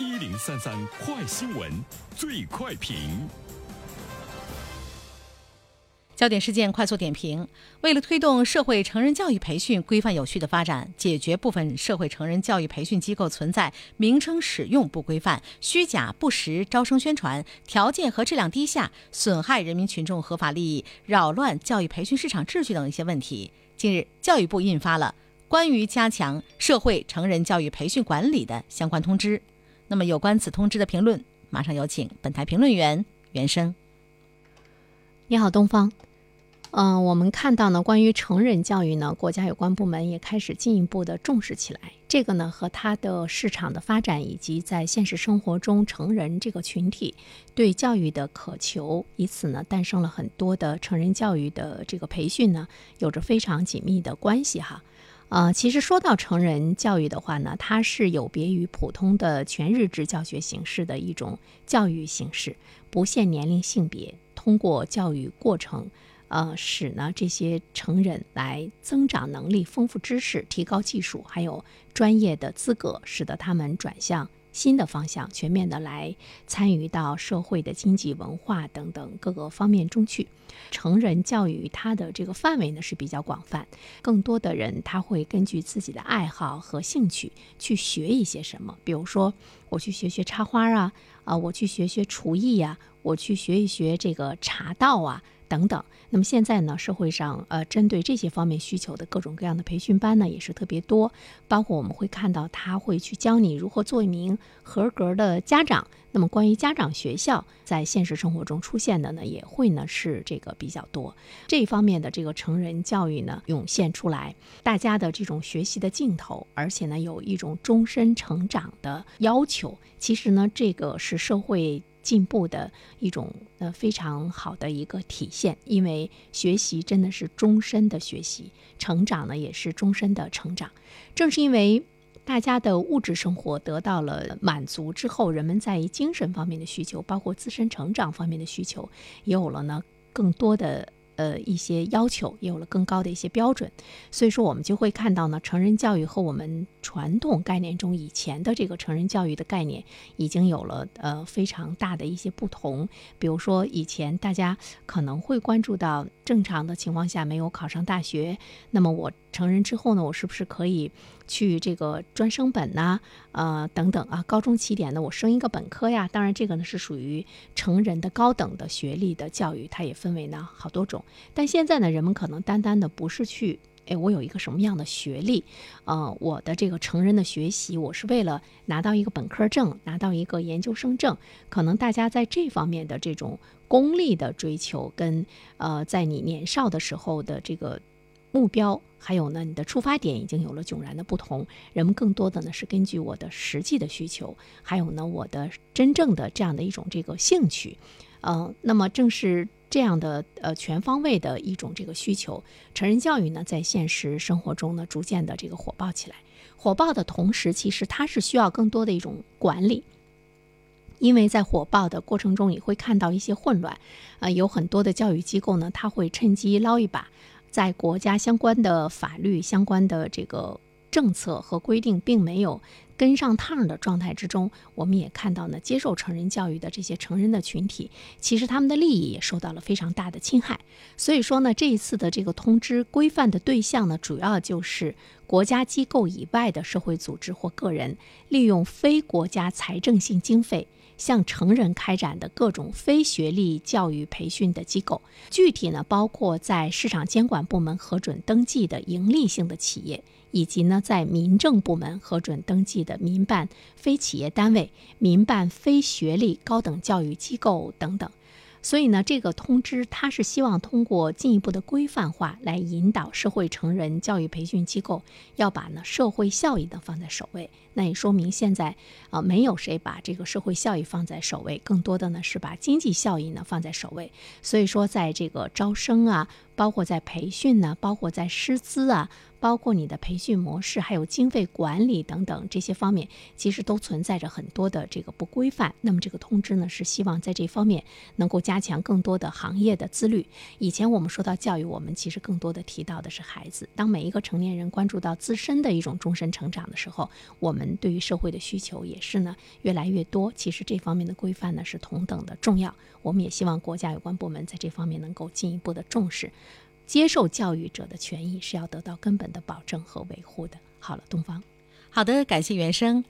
一零三三快新闻，最快评。焦点事件快速点评：为了推动社会成人教育培训规范有序的发展，解决部分社会成人教育培训机构存在名称使用不规范、虚假不实招生宣传、条件和质量低下、损害人民群众合法利益、扰乱教育培训市场秩序等一些问题，近日，教育部印发了关于加强社会成人教育培训管理的相关通知。那么，有关此通知的评论，马上有请本台评论员袁生。你好，东方。嗯，我们看到呢，关于成人教育呢，国家有关部门也开始进一步的重视起来。这个呢，和它的市场的发展以及在现实生活中成人这个群体对教育的渴求，以此呢，诞生了很多的成人教育的这个培训呢，有着非常紧密的关系哈。呃，其实说到成人教育的话呢，它是有别于普通的全日制教学形式的一种教育形式，不限年龄性别，通过教育过程。呃，使呢这些成人来增长能力、丰富知识、提高技术，还有专业的资格，使得他们转向新的方向，全面的来参与到社会的经济、文化等等各个方面中去。成人教育它的这个范围呢是比较广泛，更多的人他会根据自己的爱好和兴趣去学一些什么，比如说我去学学插花啊，啊，我去学学厨艺呀，我去学一学这个茶道啊。等等，那么现在呢，社会上呃，针对这些方面需求的各种各样的培训班呢，也是特别多。包括我们会看到，他会去教你如何做一名合格的家长。那么关于家长学校在现实生活中出现的呢，也会呢是这个比较多。这方面的这个成人教育呢涌现出来，大家的这种学习的劲头，而且呢有一种终身成长的要求。其实呢，这个是社会。进步的一种呃非常好的一个体现，因为学习真的是终身的学习，成长呢也是终身的成长。正是因为大家的物质生活得到了满足之后，人们在精神方面的需求，包括自身成长方面的需求，也有了呢更多的。呃，一些要求也有了更高的一些标准，所以说我们就会看到呢，成人教育和我们传统概念中以前的这个成人教育的概念已经有了呃非常大的一些不同。比如说，以前大家可能会关注到正常的情况下没有考上大学，那么我成人之后呢，我是不是可以？去这个专升本呐，呃等等啊，高中起点呢，我升一个本科呀。当然，这个呢是属于成人的高等的学历的教育，它也分为呢好多种。但现在呢，人们可能单单的不是去，哎，我有一个什么样的学历，呃，我的这个成人的学习，我是为了拿到一个本科证，拿到一个研究生证。可能大家在这方面的这种功利的追求，跟呃，在你年少的时候的这个。目标还有呢，你的出发点已经有了迥然的不同。人们更多的呢是根据我的实际的需求，还有呢我的真正的这样的一种这个兴趣，呃，那么正是这样的呃全方位的一种这个需求，成人教育呢在现实生活中呢逐渐的这个火爆起来。火爆的同时，其实它是需要更多的一种管理，因为在火爆的过程中，你会看到一些混乱，啊，有很多的教育机构呢，他会趁机捞一把。在国家相关的法律、相关的这个政策和规定并没有跟上趟的状态之中，我们也看到呢，接受成人教育的这些成人的群体，其实他们的利益也受到了非常大的侵害。所以说呢，这一次的这个通知规范的对象呢，主要就是国家机构以外的社会组织或个人，利用非国家财政性经费。向成人开展的各种非学历教育培训的机构，具体呢包括在市场监管部门核准登记的盈利性的企业，以及呢在民政部门核准登记的民办非企业单位、民办非学历高等教育机构等等。所以呢，这个通知它是希望通过进一步的规范化来引导社会成人教育培训机构要把呢社会效益呢放在首位。那也说明现在啊没有谁把这个社会效益放在首位，更多的呢是把经济效益呢放在首位。所以说，在这个招生啊。包括在培训呢，包括在师资啊。包括你的培训模式，还有经费管理等等这些方面，其实都存在着很多的这个不规范。那么这个通知呢，是希望在这方面能够加强更多的行业的自律。以前我们说到教育，我们其实更多的提到的是孩子。当每一个成年人关注到自身的一种终身成长的时候，我们对于社会的需求也是呢越来越多。其实这方面的规范呢是同等的重要。我们也希望国家有关部门在这方面能够进一步的重视。接受教育者的权益是要得到根本的保证和维护的。好了，东方，好的，感谢原生。